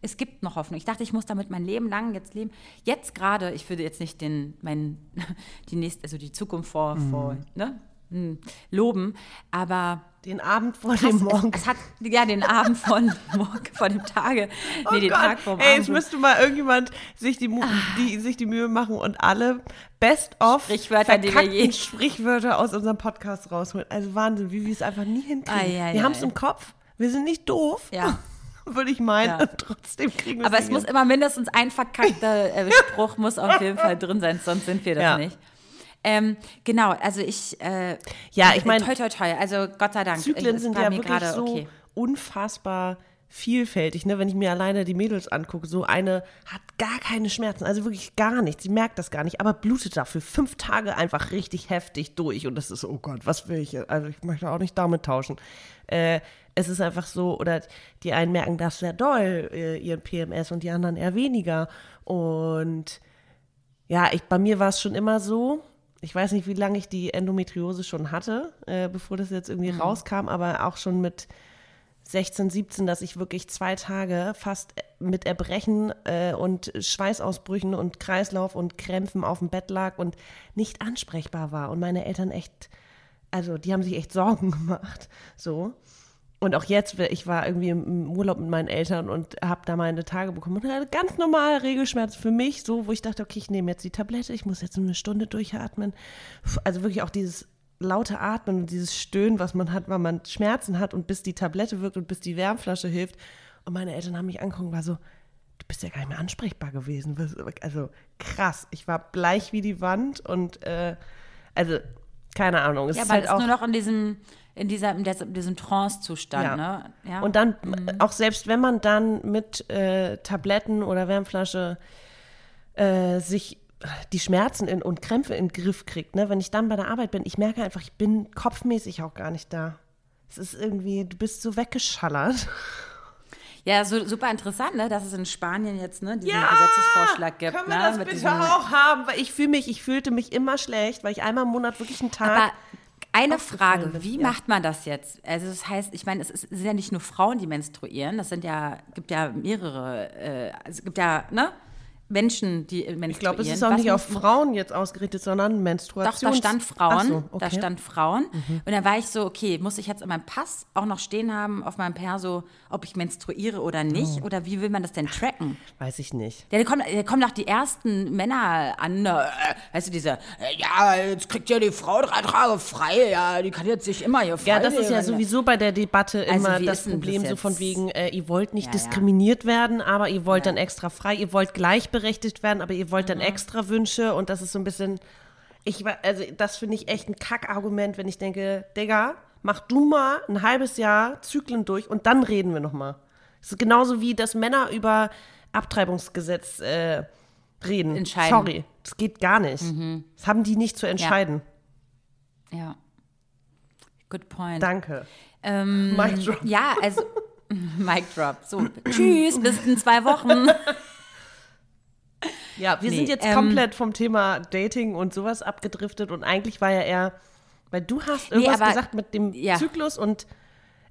es gibt noch Hoffnung. Ich dachte, ich muss damit mein Leben lang jetzt leben. Jetzt gerade, ich würde jetzt nicht den, mein, [laughs] die nächste, also die Zukunft vor, mhm. vor ne, hm, loben, aber den Abend vor dem Morgen. Es, es, hat, ja, den Abend von [laughs] morgen, vor dem Tage. Nee, oh den Gott. Tag vor dem Ey, es müsste mal irgendjemand sich die, ah. die, sich die Mühe machen und alle Best-of Sprichwörter, die wir je Sprichwörter aus unserem Podcast rausholen. Also Wahnsinn, wie wir es einfach nie hinkriegen. Ah, ja, wir haben es im Kopf. Wir sind nicht doof. Ja. [laughs] Würde ich meinen. Ja. Trotzdem kriegen wir es Aber es hin. muss immer mindestens ein verkackter äh, [laughs] Spruch muss auf jeden Fall drin sein, sonst sind wir das ja. nicht. Ähm, genau, also ich. Äh, ja, ich meine. Toi, toi, toi. Also Gott sei Dank. Zyklen sind ja wirklich grade, so okay. unfassbar vielfältig, ne? wenn ich mir alleine die Mädels angucke. So eine hat gar keine Schmerzen, also wirklich gar nichts. Sie merkt das gar nicht, aber blutet dafür fünf Tage einfach richtig heftig durch. Und das ist, oh Gott, was will ich? Also ich möchte auch nicht damit tauschen. Äh, es ist einfach so, oder die einen merken das sehr doll, äh, ihren PMS, und die anderen eher weniger. Und ja, ich, bei mir war es schon immer so, ich weiß nicht, wie lange ich die Endometriose schon hatte, äh, bevor das jetzt irgendwie mhm. rauskam, aber auch schon mit 16, 17, dass ich wirklich zwei Tage fast mit Erbrechen äh, und Schweißausbrüchen und Kreislauf und Krämpfen auf dem Bett lag und nicht ansprechbar war. Und meine Eltern echt, also die haben sich echt [laughs] Sorgen gemacht. So. Und auch jetzt, ich war irgendwie im Urlaub mit meinen Eltern und habe da meine Tage bekommen und hatte ganz normale Regelschmerzen für mich, so, wo ich dachte, okay, ich nehme jetzt die Tablette, ich muss jetzt eine Stunde durchatmen. Also wirklich auch dieses laute Atmen und dieses Stöhnen, was man hat, weil man Schmerzen hat und bis die Tablette wirkt und bis die Wärmflasche hilft. Und meine Eltern haben mich angeguckt, war so, du bist ja gar nicht mehr ansprechbar gewesen. Also krass, ich war bleich wie die Wand und äh, also keine Ahnung. Es ja, ist aber halt ist nur noch in diesem in, dieser, in diesem Trance-Zustand. Ja. Ne? Ja. Und dann, mhm. auch selbst wenn man dann mit äh, Tabletten oder Wärmflasche äh, sich die Schmerzen in, und Krämpfe in den Griff kriegt, ne? wenn ich dann bei der Arbeit bin, ich merke einfach, ich bin kopfmäßig auch gar nicht da. Es ist irgendwie, du bist so weggeschallert. Ja, so, super interessant, ne, dass es in Spanien jetzt ne, diesen ja, Gesetzesvorschlag gibt. Können wir ne, das bitte auch haben? Weil ich fühle mich, ich fühlte mich immer schlecht, weil ich einmal im Monat wirklich einen Tag Aber eine Frage, wie ja. macht man das jetzt? Also das heißt, ich meine, es, ist, es sind ja nicht nur Frauen, die menstruieren, das sind ja, gibt ja mehrere, äh, also es gibt ja, ne? Menschen, die menstruieren. Ich glaube, es ist auch Was nicht auf Frauen jetzt ausgerichtet, sondern Menstruation. Doch, da stand Frauen. So, okay. Da stand Frauen. Mhm. Und da war ich so, okay, muss ich jetzt in meinem Pass auch noch stehen haben, auf meinem Perso, ob ich menstruiere oder nicht? Oh. Oder wie will man das denn tracken? Weiß ich nicht. Ja, da kommen, da kommen doch die ersten Männer an, äh, weißt du, diese, äh, ja, jetzt kriegt ja die Frau drei Tage frei, ja, die kann jetzt sich immer hier frei Ja, das ist ja sowieso bei der Debatte also immer das Problem, das so von wegen, äh, ihr wollt nicht ja, diskriminiert ja. werden, aber ihr wollt ja. dann extra frei, ihr wollt gleichberechtigt gleichberechtigt werden, aber ihr wollt dann mhm. extra Wünsche und das ist so ein bisschen, ich also das finde ich echt ein Kackargument, wenn ich denke, Digga, mach du mal ein halbes Jahr Zyklen durch und dann reden wir nochmal. Es ist genauso wie, dass Männer über Abtreibungsgesetz äh, reden. Entscheiden. Sorry, das geht gar nicht. Mhm. Das haben die nicht zu entscheiden. Ja. ja. Good point. Danke. Ähm, Mic drop. Ja, also [laughs] Mic drop. So, tschüss, bis in zwei Wochen. Ja, wir nee, sind jetzt ähm, komplett vom Thema Dating und sowas abgedriftet und eigentlich war ja eher, weil du hast irgendwas nee, aber, gesagt mit dem ja. Zyklus und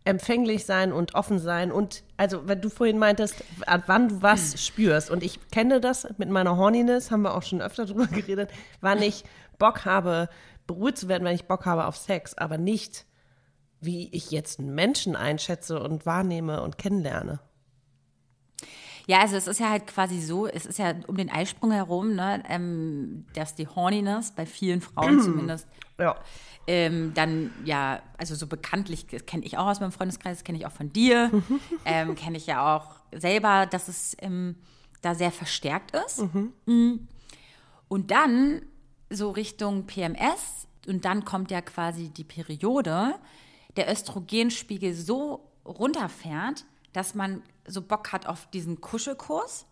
empfänglich sein und offen sein. Und also, wenn du vorhin meintest, wann du was [clears throat] spürst. Und ich kenne das mit meiner Horniness, haben wir auch schon öfter [laughs] drüber geredet, wann ich Bock habe, berührt zu werden, wenn ich Bock habe auf Sex, aber nicht, wie ich jetzt einen Menschen einschätze und wahrnehme und kennenlerne. Ja, also es ist ja halt quasi so, es ist ja um den Eisprung herum, ne, ähm, dass die Horniness bei vielen Frauen [clears throat] zumindest Ja. Ähm, dann ja, also so bekanntlich, kenne ich auch aus meinem Freundeskreis, kenne ich auch von dir, [laughs] ähm, kenne ich ja auch selber, dass es ähm, da sehr verstärkt ist. Mhm. Und dann so Richtung PMS und dann kommt ja quasi die Periode, der Östrogenspiegel so runterfährt, dass man so Bock hat auf diesen Kuschelkurs.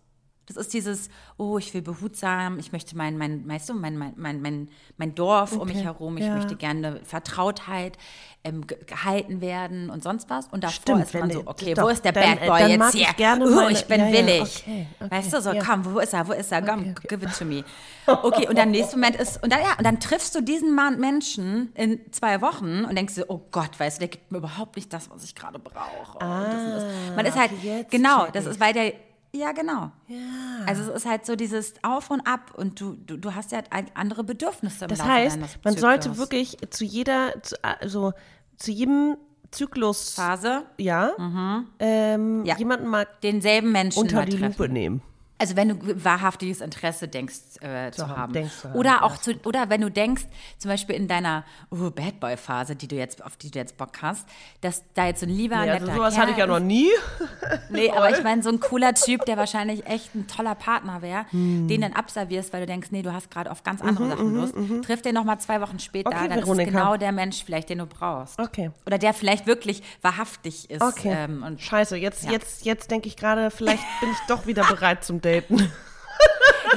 Das ist dieses, oh, ich will behutsam, ich möchte mein, mein, weißt du, mein, mein, mein, mein, Dorf um mich Okay, herum, ich ja. möchte gerne Vertrautheit, ähm, ge- gehalten werden und sonst was. Und davor Stimmt, ist man so, okay, doch, wo ist der dann, Bad äh, Boy jetzt hier? ich oh, meine- ich bin ja, willig. okay, okay, weißt du, so, ja. komm, wo ist er, wo ist er, komm, Okay, okay. give it to me. [laughs] Okay, und dann nächsten Moment ist, und dann, ja, und dann triffst du diesen Mann, Menschen in zwei Wochen und denkst dir, oh Gott, weißt du, der gibt mir überhaupt nicht das, was ich gerade brauche. Und das und das. Man ist halt, Ah, okay, genau, das ist, weil der, ja, genau. Ja. Also es ist halt so dieses Auf und Ab und du, du, du hast ja halt andere Bedürfnisse Das Laufe heißt, man sollte wirklich zu jeder, zu, also zu jedem Zyklus, Phase ja, ähm, Ja. jemanden mal denselben Menschen unter die treffen. Lupe nehmen. Also wenn du wahrhaftiges Interesse denkst äh, zu, haben, haben. denkst zu haben, Oder auch ja. zu, oder wenn du denkst, zum Beispiel in deiner oh, Bad Boy Phase, die du jetzt, auf die du jetzt Bock hast, dass da jetzt so ein lieber, Nee, also netter sowas Kerl hatte ich ja noch ist. nie. [laughs] Nee, aber ich meine, so ein cooler Typ, der wahrscheinlich echt ein toller Partner wäre, Hm. den dann abservierst, weil du denkst, nee, du hast gerade auf ganz andere Sachen Lust, trifft den nochmal zwei Wochen später, Mhm, Okay, dann ist Veronika. es genau der Mensch vielleicht, den du brauchst. Okay. Oder der vielleicht wirklich wahrhaftig ist. Okay. Ähm, und Scheiße, jetzt, Ja. jetzt, jetzt denke ich gerade, vielleicht bin ich doch wieder [laughs] bereit zum Daten.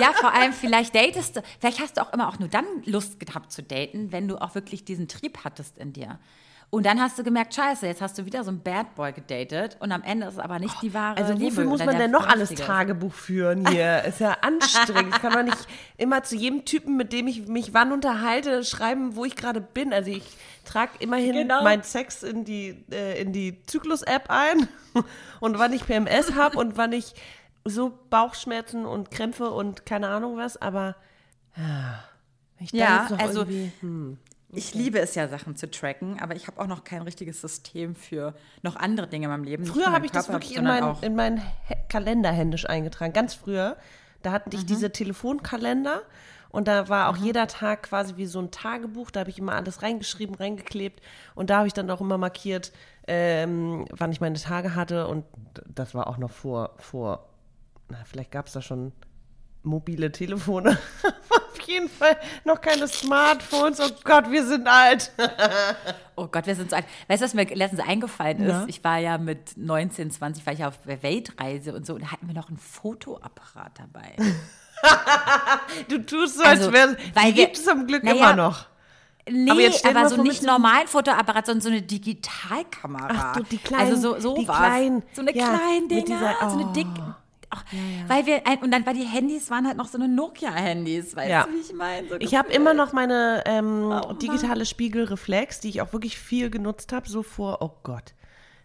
Ja, vor allem vielleicht datest du, vielleicht hast du auch immer auch nur dann Lust gehabt zu daten, wenn du auch wirklich diesen Trieb hattest in dir. Und dann hast du gemerkt, scheiße, jetzt hast du wieder so einen Bad Boy gedatet und am Ende ist es aber nicht die wahre Also wofür muss man denn noch alles. Tagebuch führen hier? [laughs] Ist ja anstrengend. Ich kann doch nicht immer zu jedem Typen, mit dem ich mich wann unterhalte, schreiben, wo ich gerade bin. Also ich trage immerhin Genau. meinen Sex in die, äh, in die Zyklus-App ein [laughs] und wann ich PMS habe und wann ich so Bauchschmerzen und Krämpfe und keine Ahnung was, aber ja, wenn ich Ja, also hm. Ich liebe es ja, Sachen zu tracken, aber ich habe auch noch kein richtiges System für noch andere Dinge in meinem Leben. Früher habe ich das wirklich in meinen in meinen Kalender händisch eingetragen. Ganz früher. Da hatten Mhm. ich diese Telefonkalender und da war auch jeder Tag quasi wie so ein Tagebuch. Da habe ich immer alles reingeschrieben, reingeklebt und da habe ich dann auch immer markiert, ähm, wann ich meine Tage hatte und das war auch noch vor, vor na, vielleicht gab es da schon mobile Telefone. [laughs] Auf jeden Fall noch keine Smartphones. Oh Gott, wir sind alt. [laughs] Oh Gott, wir sind so alt. Weißt du, was mir letztens eingefallen ist? Ja. Ich war ja mit 19, 20, war ich auf der Weltreise und so und da hatten wir noch einen Fotoapparat dabei. [laughs] Du tust so, als Also, wäre weil die wir- gibt es zum Glück Naja, immer noch. Nee, Aber jetzt aber so nicht normalen Fotoapparat, sondern so eine Digitalkamera. Ach du, die kleinen- Also so, so die was. kleinen, so eine ja, kleinen mit Dinger, dieser- so eine oh. dick. Ach, Weil wir, und dann war die Handys, waren halt noch so eine Nokia-Handys, weißt Ja. du, wie ich meine? So Ich habe immer noch meine ähm, Mann. digitale Spiegelreflex, die ich auch wirklich viel genutzt habe, so vor, oh Gott,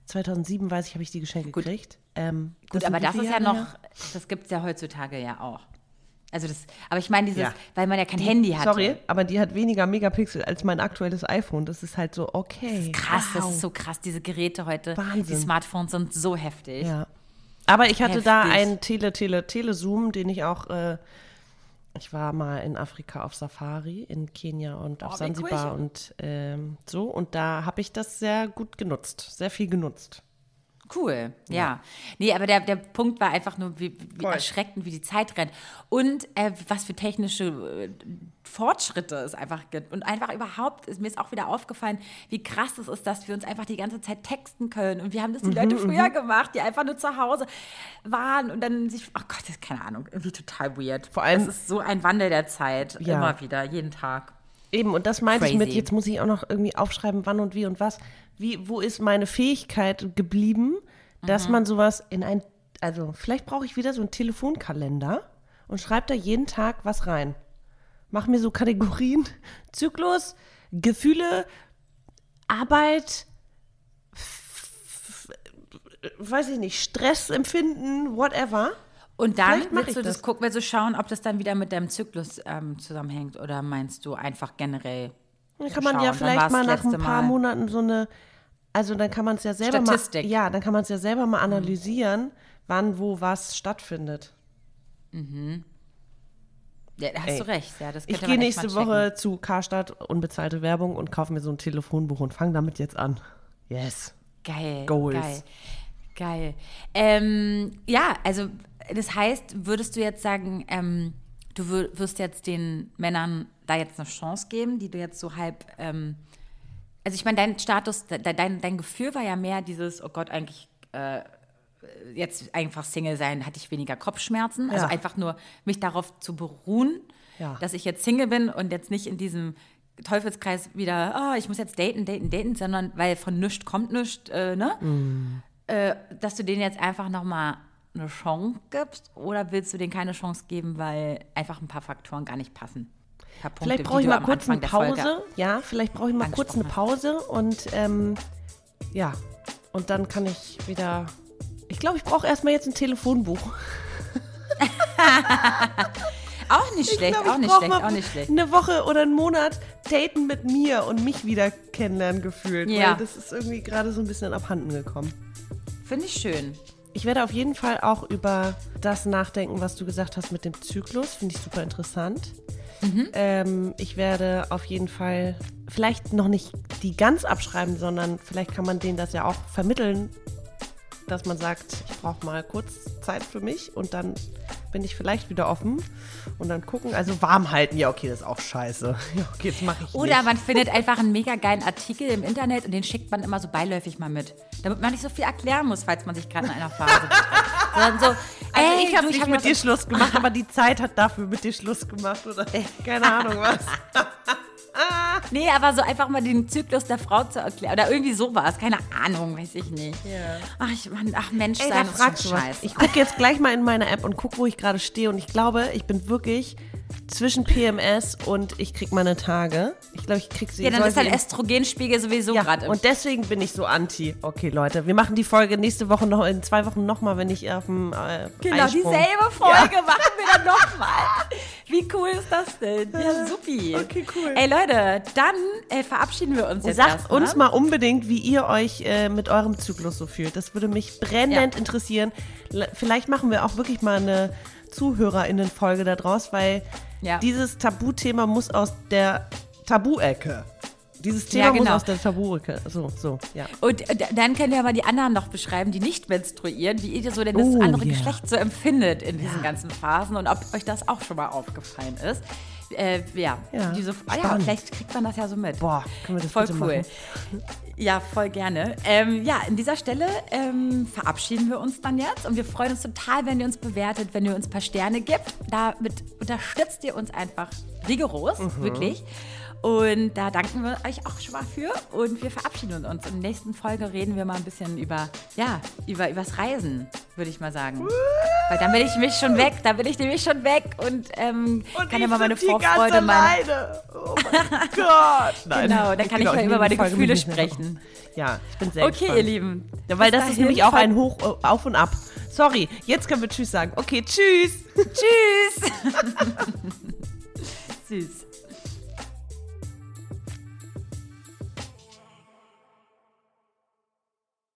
2007 weiß ich, habe ich die geschenkt gekriegt. Ähm, Gut, aber das ist ja noch, her? das gibt es ja heutzutage ja auch. Also das, aber ich meine dieses, Ja. weil man ja kein Handy hat. Sorry, aber die hat weniger Megapixel als mein aktuelles iPhone. Das ist halt so, okay. Krass, das wow. ist so krass. Diese Geräte heute, die Wahnsinn. Smartphones sind so heftig. Ja. Aber ich hatte da Heftig. einen Tele, Tele, Telezoom, den ich auch, äh, ich war mal in Afrika auf Safari, in Kenia und auf Oh, Sansibar cool. und ähm, so. Und da habe ich das sehr gut genutzt, sehr viel genutzt. Cool, ja. Nee, aber der, der Punkt war einfach nur, wie, wie erschreckend, wie die Zeit rennt. Und äh, was für technische äh, Fortschritte es einfach gibt. Und einfach überhaupt, ist, mir ist auch wieder aufgefallen, wie krass es ist, dass wir uns einfach die ganze Zeit texten können. Und wir haben das die Mhm, Leute früher gemacht, die einfach nur zu Hause waren und dann sich, oh Gott, das ist keine Ahnung, irgendwie total weird. Vor allem- Es ist so ein Wandel der Zeit, Ja. immer wieder, jeden Tag. Eben, und das meinte ich mit, jetzt muss ich auch noch irgendwie aufschreiben, wann und wie und was. Wie, wo ist meine Fähigkeit geblieben, dass man sowas in ein, also vielleicht brauche ich wieder so einen Telefonkalender und schreibe da jeden Tag was rein. Mach mir so Kategorien, Zyklus, Gefühle, Arbeit, weiß ich nicht, Stress empfinden, whatever. Und dann Vielleicht mach willst ich du das das. gucken, willst du schauen, ob das dann wieder mit deinem Zyklus ähm, zusammenhängt oder meinst du einfach generell? Dann kann man schauen, ja vielleicht mal nach ein paar Mal. Monaten so eine, also dann kann man es ja selber Statistik. mal, ja, dann kann man es ja selber mal analysieren, wann, wo, was stattfindet. Ja, da hast Ey, du recht. Ja, das Ich gehe nächste Woche zu Karstadt unbezahlte Werbung und kaufe mir so ein Telefonbuch und fange damit jetzt an. Yes. Geil. Goals. Geil. Geil. Ähm, ja, also das heißt, würdest du jetzt sagen, ähm, du wirst jetzt den Männern da jetzt eine Chance geben, die du jetzt so halb. Ähm, also ich meine, dein Status, de, dein, dein Gefühl war ja mehr dieses, oh Gott, eigentlich äh, jetzt einfach Single sein, hatte ich weniger Kopfschmerzen. Also Ja. einfach nur mich darauf zu beruhen, Ja. dass ich jetzt Single bin und jetzt nicht in diesem Teufelskreis wieder, oh, ich muss jetzt daten, daten, daten, sondern weil von nichts kommt nichts, äh, ne? Mm. Äh, dass du denen jetzt einfach nochmal eine Chance gibst oder willst du denen keine Chance geben, weil einfach ein paar Faktoren gar nicht passen? Punkte, Vielleicht brauche ich mal kurz eine Pause. Ja, vielleicht brauche ich mal kurz eine Pause und ähm, ja, und dann kann ich wieder. Ich glaube, ich brauche erstmal jetzt ein Telefonbuch. [laughs] Auch nicht schlecht, glaub, auch nicht schlecht, auch nicht schlecht. Eine Woche oder einen Monat daten mit mir und mich wieder kennenlernen gefühlt. Ja. Weil das ist irgendwie gerade so ein bisschen abhanden gekommen. Finde ich schön. Ich werde auf jeden Fall auch über das nachdenken, was du gesagt hast mit dem Zyklus. Finde ich super interessant. Mhm. Ähm, ich werde auf jeden Fall vielleicht noch nicht die ganz abschreiben, sondern vielleicht kann man denen das ja auch vermitteln, dass man sagt, ich brauche mal kurz Zeit für mich und dann bin ich vielleicht wieder offen und dann gucken. Also warm halten, ja okay, das ist auch scheiße. [laughs] Ja, okay, das mache ich Oder nicht. man findet einfach einen mega geilen Artikel im Internet und den schickt man immer so beiläufig mal mit. Damit man nicht so viel erklären muss, falls man sich gerade in einer Phase befindet. Sondern so, Also ey, ich habe nicht hab mit dir Schluss gemacht, aber die Zeit hat dafür mit dir Schluss gemacht oder keine Ahnung was. [laughs] Nee, aber so einfach mal den Zyklus der Frau zu erklären. Oder irgendwie sowas. Keine Ahnung, weiß ich nicht. Ja. Ach, ich, Mann, ach Mensch, Ey, da fragst du was. scheiße. Ich gucke jetzt gleich mal in meine App und gucke, wo ich gerade stehe. Und ich glaube, ich bin wirklich zwischen PMS und ich krieg meine Tage. Ich glaube, ich krieg sie. ja, dann ist dein sie- Östrogenspiegel sowieso ja, gerade und deswegen bin ich so anti. Okay, Leute, wir machen die Folge nächste Woche noch, in zwei Wochen nochmal, wenn ich auf dem äh, Genau, Eisprung- dieselbe Folge machen wir dann nochmal. Wie cool ist das denn? Ja, supi. Okay, cool. Ey, Leute, dann äh, verabschieden wir uns jetzt Sagt erstmal. uns mal unbedingt, wie ihr euch äh, mit eurem Zyklus so fühlt. Das würde mich brennend Ja. interessieren. Vielleicht machen wir auch wirklich mal eine ZuhörerInnen-Folge daraus, weil Ja. dieses Tabuthema muss aus der Tabu-Ecke. Dieses Thema Ja, muss genau. aus der Tabu-Ecke. So, so, ja. Und äh, dann könnt ihr aber die anderen noch beschreiben, die nicht menstruieren, wie ihr so denn das Oh, andere ja. Geschlecht so empfindet in diesen ganzen Phasen und ob euch das auch schon mal aufgefallen ist. Äh, ja, Ja, diese, ah, ja, vielleicht kriegt man das ja so mit. Boah, können wir das Voll cool. machen? Ja, voll gerne. Ähm, ja, an dieser Stelle ähm, verabschieden wir uns dann jetzt und wir freuen uns total, wenn ihr uns bewertet, wenn ihr uns ein paar Sterne gibt. Damit unterstützt ihr uns einfach rigoros, Mhm. wirklich. Und da danken wir euch auch schon mal für und wir verabschieden uns. In der nächsten Folge reden wir mal ein bisschen über, ja, über übers Reisen, würde ich mal sagen. Weil dann bin ich mich schon weg, da bin ich nämlich schon weg und, ähm, Und kann ich ja mal meine Vorfreude, alleine. Oh mein [laughs] Gott. Nein. Genau, dann kann ich Genau, mal über meine Folge Gefühle sprechen. Ja, ich bin sehr Okay, gespannt. ihr Lieben. Ja, weil das ist nämlich auch ein Hoch, äh, Auf und Ab. Sorry, jetzt können wir Tschüss sagen. Okay, Tschüss. [laughs] Tschüss. [laughs] Süß.